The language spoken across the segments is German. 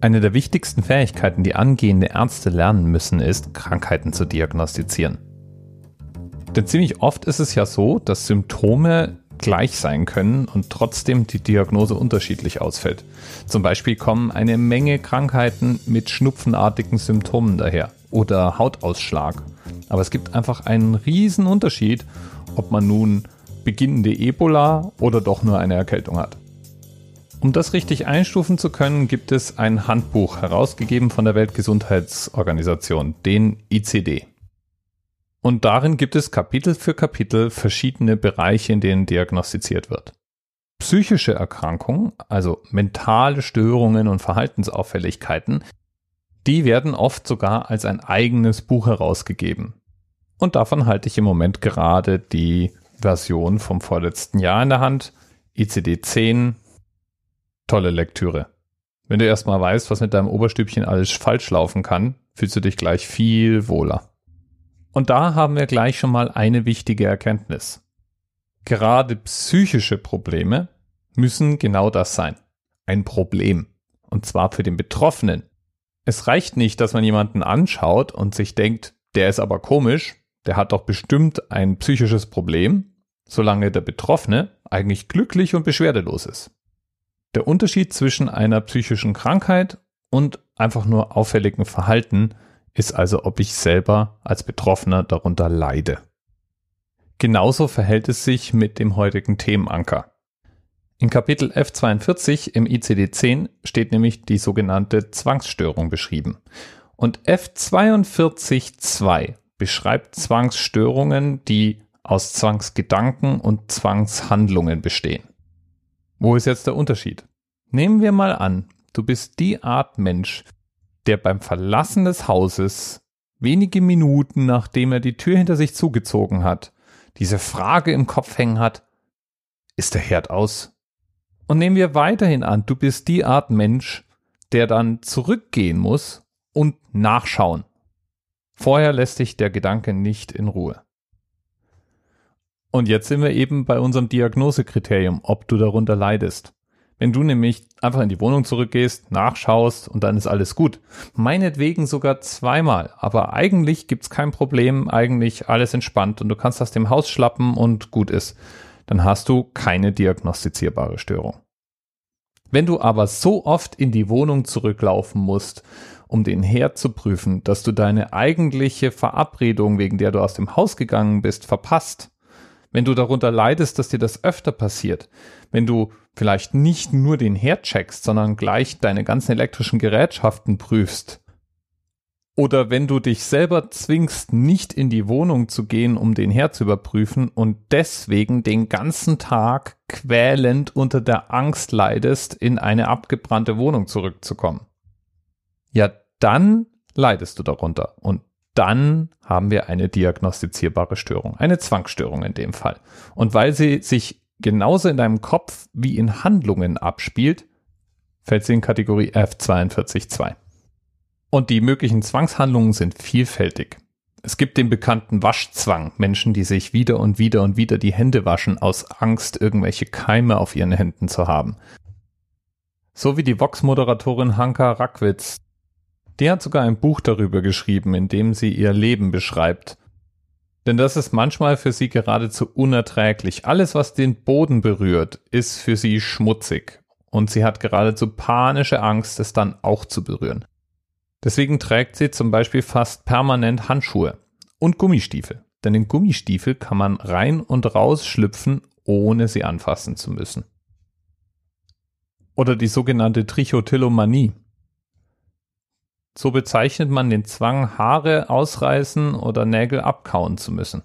Eine der wichtigsten Fähigkeiten, die angehende Ärzte lernen müssen, ist, Krankheiten zu diagnostizieren. Denn ziemlich oft ist es ja so, dass Symptome gleich sein können und trotzdem die Diagnose unterschiedlich ausfällt. Zum Beispiel kommen eine Menge Krankheiten mit schnupfenartigen Symptomen daher oder Hautausschlag. Aber es gibt einfach einen riesen Unterschied, ob man nun beginnende Ebola oder doch nur eine Erkältung hat. Um das richtig einstufen zu können, gibt es ein Handbuch herausgegeben von der Weltgesundheitsorganisation, den ICD. Und darin gibt es Kapitel für Kapitel verschiedene Bereiche, in denen diagnostiziert wird. Psychische Erkrankungen, also mentale Störungen und Verhaltensauffälligkeiten, die werden oft sogar als ein eigenes Buch herausgegeben. Und davon halte ich im Moment gerade die Version vom vorletzten Jahr in der Hand, ICD 10. Tolle Lektüre. Wenn du erstmal weißt, was mit deinem Oberstübchen alles falsch laufen kann, fühlst du dich gleich viel wohler. Und da haben wir gleich schon mal eine wichtige Erkenntnis. Gerade psychische Probleme müssen genau das sein. Ein Problem. Und zwar für den Betroffenen. Es reicht nicht, dass man jemanden anschaut und sich denkt, der ist aber komisch, der hat doch bestimmt ein psychisches Problem, solange der Betroffene eigentlich glücklich und beschwerdelos ist. Der Unterschied zwischen einer psychischen Krankheit und einfach nur auffälligen Verhalten ist also, ob ich selber als Betroffener darunter leide. Genauso verhält es sich mit dem heutigen Themenanker. In Kapitel F42 im ICD-10 steht nämlich die sogenannte Zwangsstörung beschrieben. Und F42.2 beschreibt Zwangsstörungen, die aus Zwangsgedanken und Zwangshandlungen bestehen. Wo ist jetzt der Unterschied? Nehmen wir mal an, du bist die Art Mensch, der beim Verlassen des Hauses wenige Minuten nachdem er die Tür hinter sich zugezogen hat, diese Frage im Kopf hängen hat, ist der Herd aus? Und nehmen wir weiterhin an, du bist die Art Mensch, der dann zurückgehen muss und nachschauen. Vorher lässt dich der Gedanke nicht in Ruhe. Und jetzt sind wir eben bei unserem Diagnosekriterium, ob du darunter leidest. Wenn du nämlich einfach in die Wohnung zurückgehst, nachschaust und dann ist alles gut. Meinetwegen sogar zweimal. Aber eigentlich gibt's kein Problem, eigentlich alles entspannt und du kannst aus dem Haus schlappen und gut ist. Dann hast du keine diagnostizierbare Störung. Wenn du aber so oft in die Wohnung zurücklaufen musst, um den Herd zu prüfen, dass du deine eigentliche Verabredung, wegen der du aus dem Haus gegangen bist, verpasst, wenn du darunter leidest, dass dir das öfter passiert, wenn du vielleicht nicht nur den Herd checkst, sondern gleich deine ganzen elektrischen Gerätschaften prüfst, oder wenn du dich selber zwingst, nicht in die Wohnung zu gehen, um den Herd zu überprüfen und deswegen den ganzen Tag quälend unter der Angst leidest, in eine abgebrannte Wohnung zurückzukommen. Ja, dann leidest du darunter. Und dann haben wir eine diagnostizierbare Störung, eine Zwangsstörung in dem Fall. Und weil sie sich genauso in deinem Kopf wie in Handlungen abspielt, fällt sie in Kategorie F422. Und die möglichen Zwangshandlungen sind vielfältig. Es gibt den bekannten Waschzwang, Menschen, die sich wieder und wieder und wieder die Hände waschen, aus Angst, irgendwelche Keime auf ihren Händen zu haben. So wie die Vox-Moderatorin Hanka Rackwitz, die hat sogar ein Buch darüber geschrieben, in dem sie ihr Leben beschreibt. Denn das ist manchmal für sie geradezu unerträglich. Alles, was den Boden berührt, ist für sie schmutzig. Und sie hat geradezu panische Angst, es dann auch zu berühren. Deswegen trägt sie zum Beispiel fast permanent Handschuhe und Gummistiefel. Denn in Gummistiefel kann man rein und raus schlüpfen, ohne sie anfassen zu müssen. Oder die sogenannte Trichotillomanie. So bezeichnet man den Zwang, Haare ausreißen oder Nägel abkauen zu müssen.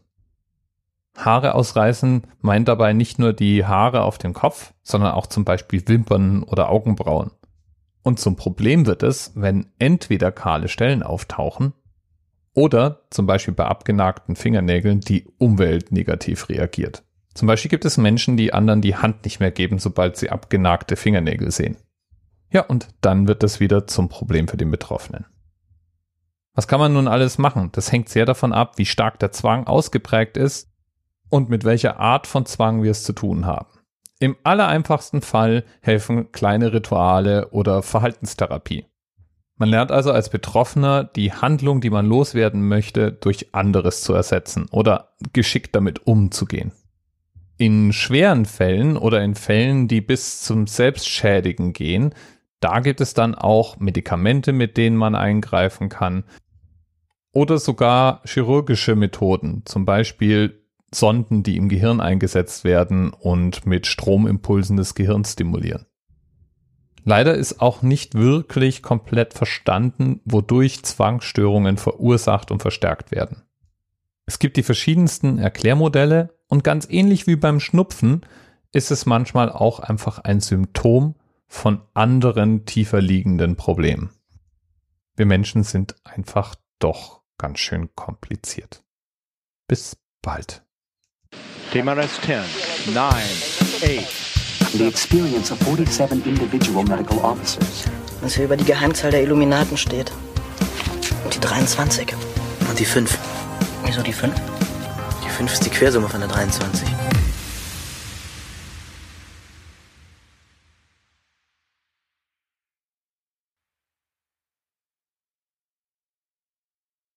Haare ausreißen meint dabei nicht nur die Haare auf dem Kopf, sondern auch zum Beispiel Wimpern oder Augenbrauen. Und zum Problem wird es, wenn entweder kahle Stellen auftauchen oder zum Beispiel bei abgenagten Fingernägeln die Umwelt negativ reagiert. Zum Beispiel gibt es Menschen, die anderen die Hand nicht mehr geben, sobald sie abgenagte Fingernägel sehen. Ja, und dann wird das wieder zum Problem für den Betroffenen. Was kann man nun alles machen? Das hängt sehr davon ab, wie stark der Zwang ausgeprägt ist und mit welcher Art von Zwang wir es zu tun haben. Im allereinfachsten Fall helfen kleine Rituale oder Verhaltenstherapie. Man lernt also als Betroffener die Handlung, die man loswerden möchte, durch anderes zu ersetzen oder geschickt damit umzugehen. In schweren Fällen oder in Fällen, die bis zum Selbstschädigen gehen, da gibt es dann auch Medikamente, mit denen man eingreifen kann oder sogar chirurgische Methoden, zum Beispiel Sonden, die im Gehirn eingesetzt werden und mit Stromimpulsen des Gehirns stimulieren. Leider ist auch nicht wirklich komplett verstanden, wodurch Zwangsstörungen verursacht und verstärkt werden. Es gibt die verschiedensten Erklärmodelle und ganz ähnlich wie beim Schnupfen ist es manchmal auch einfach ein Symptom von anderen tiefer liegenden Problemen. Wir Menschen sind einfach doch ganz schön kompliziert. Bis bald. TMRS 10, 9, 8, the experience of 47 individual medical officers. Was hier über die Geheimzahl der Illuminaten steht. Und die 23. Und die 5. Wieso die 5? Die 5 ist die Quersumme von der 23.